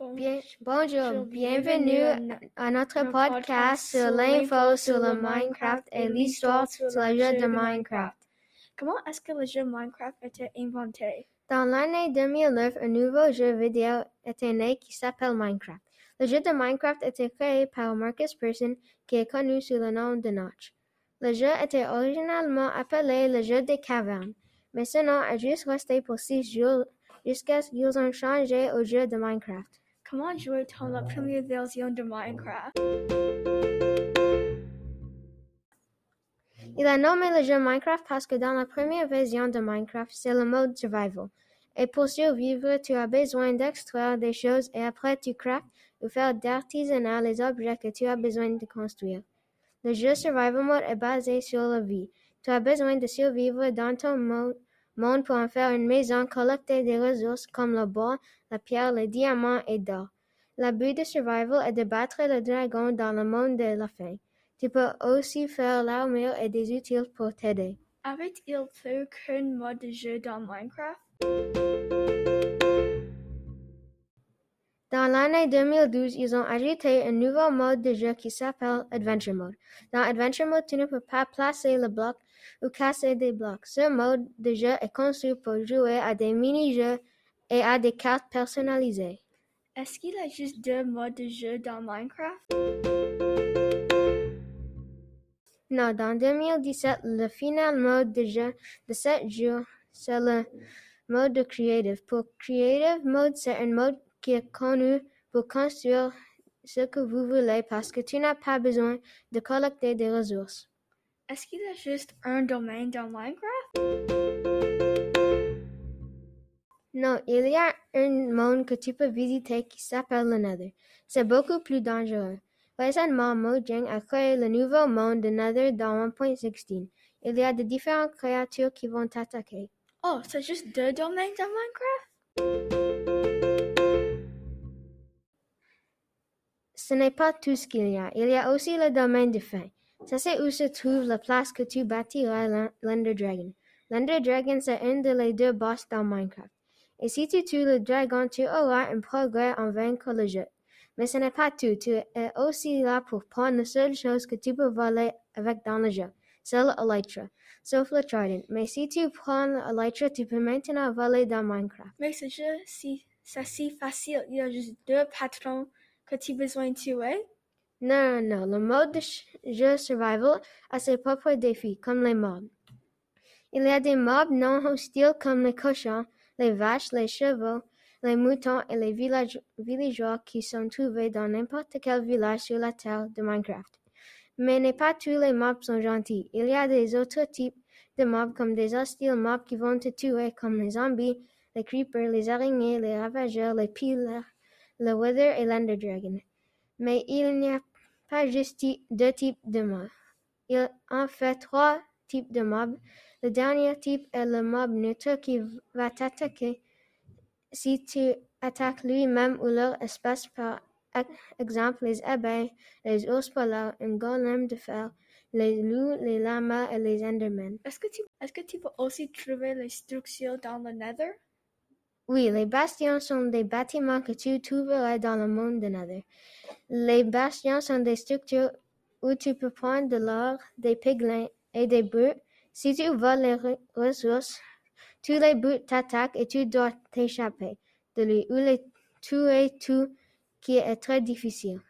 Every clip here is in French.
Bien, bonjour, bienvenue à notre podcast sur l'info sur le Minecraft et l'histoire sur le jeu de Minecraft. Comment est-ce que le jeu Minecraft a été inventé? Dans l'année 2009, un nouveau jeu vidéo était né qui s'appelle Minecraft. Le jeu de Minecraft était créé par Marcus Persson, qui est connu sous le nom de Notch. Le jeu était originalement appelé le jeu des cavernes, mais ce nom a juste resté pour six jours jusqu'à ce qu'ils ont changé au jeu de Minecraft. Comment jouait-on la première version de Minecraft? Il a nommé le jeu Minecraft parce que dans la première version de Minecraft, c'est le mode survival. Et pour survivre, tu as besoin d'extraire des choses et après tu craftes ou faire d'artisanat les objets que tu as besoin de construire. Le jeu Survival Mode est basé sur la vie. Tu as besoin de survivre dans ton mo- monde pour en faire une maison, collecter des ressources comme le bois, la pierre, les diamants et d'or. Le but de Survival est de battre le dragon dans le monde de la fin. Tu peux aussi faire l'armure et des outils pour t'aider. Avait-il plus qu'un mode de jeu dans Minecraft? Dans l'année 2012, ils ont ajouté un nouveau mode de jeu qui s'appelle Adventure Mode. Dans Adventure Mode, tu ne peux pas placer le bloc ou casser des blocs. Ce mode de jeu est conçu pour jouer à des mini-jeux et à des cartes personnalisées. Est-ce qu'il y a juste deux modes de jeu dans Minecraft? Non, dans 2017, le final mode de jeu de 7 jours, c'est le mode de Creative. Pour Creative Mode, c'est un mode qui est connu pour construire ce que vous voulez parce que tu n'as pas besoin de collecter des ressources. Est-ce qu'il y a juste un domaine dans Minecraft? Non, il y a un monde que tu peux visiter qui s'appelle le Nether. C'est beaucoup plus dangereux. Récemment, Mojang a créé le nouveau monde de Nether dans 1.16. Il y a de différentes créatures qui vont t'attaquer. Oh, c'est juste deux domaines dans Minecraft? Ce n'est pas tout ce qu'il y a. Il y a aussi le domaine de fin. Ça, c'est où se trouve la place que tu bâtiras l'En- l'Ender Dragon. L'Ender Dragon, c'est un de les deux boss dans Minecraft. Et si tu tues le dragon, tu auras un progrès en vaincre le jeu. Mais ce n'est pas tout. Tu es aussi là pour prendre la seule chose que tu peux voler avec dans le jeu. C'est l'Elytra. Sauf le Trident. Mais si tu prends l'Elytra, tu peux maintenant voler dans Minecraft. Mais ce jeu, c'est si facile. Il y a juste deux patrons que tu as besoin de tuer. Non, non, le mode de jeu survival a ses propres défis, comme les mobs. Il y a des mobs non hostiles comme les cochons, les vaches, les chevaux, les moutons et les village- villageois qui sont trouvés dans n'importe quel village sur la terre de Minecraft. Mais n'est pas tous les mobs sont gentils. Il y a des autres types de mobs comme des hostiles mobs qui vont te tuer comme les zombies, les creepers, les araignées, les ravageurs, les pillars, le wither et l'ender dragon. Mais il n'y a pas juste deux types de mobs. Il en fait trois types de mobs. Le dernier type est le mob neutre qui va t'attaquer si tu attaques lui-même ou leur espèce par ex- exemple les abeilles, les ours polaires, un golem de fer, les loups, les lamas et les endermen. Est-ce que est-ce que tu peux aussi trouver les structures dans le Nether? Oui, les bastions sont des bâtiments que tu trouveras dans le monde de Nether. Les bastions sont des structures où tu peux prendre de l'or, des piglins et des brutes. Si tu voles les re- ressources, tous les brutes t'attaquent et tu dois t'échapper de lui ou les tuer tout qui est très difficile.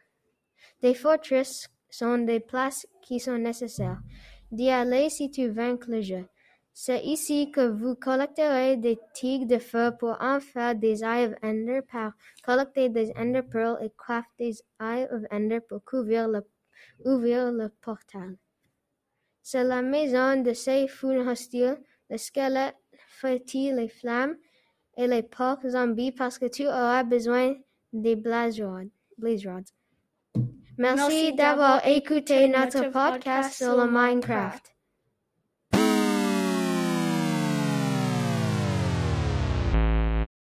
Des forteresses sont des places qui sont nécessaires d'y aller si tu vaincres le jeu. C'est ici que vous collecterez des tigres de feu pour en faire des Eye of Ender par collecter des Ender Pearls et craft des Eye of Ender pour couvrir le, ouvrir le portal. C'est la maison de ces foules hostiles, les squelettes fétis, les flammes et les porcs zombies parce que tu auras besoin des blaze rods. Blaze rods. Merci, Merci d'avoir écouté notre podcast sur le. Minecraft.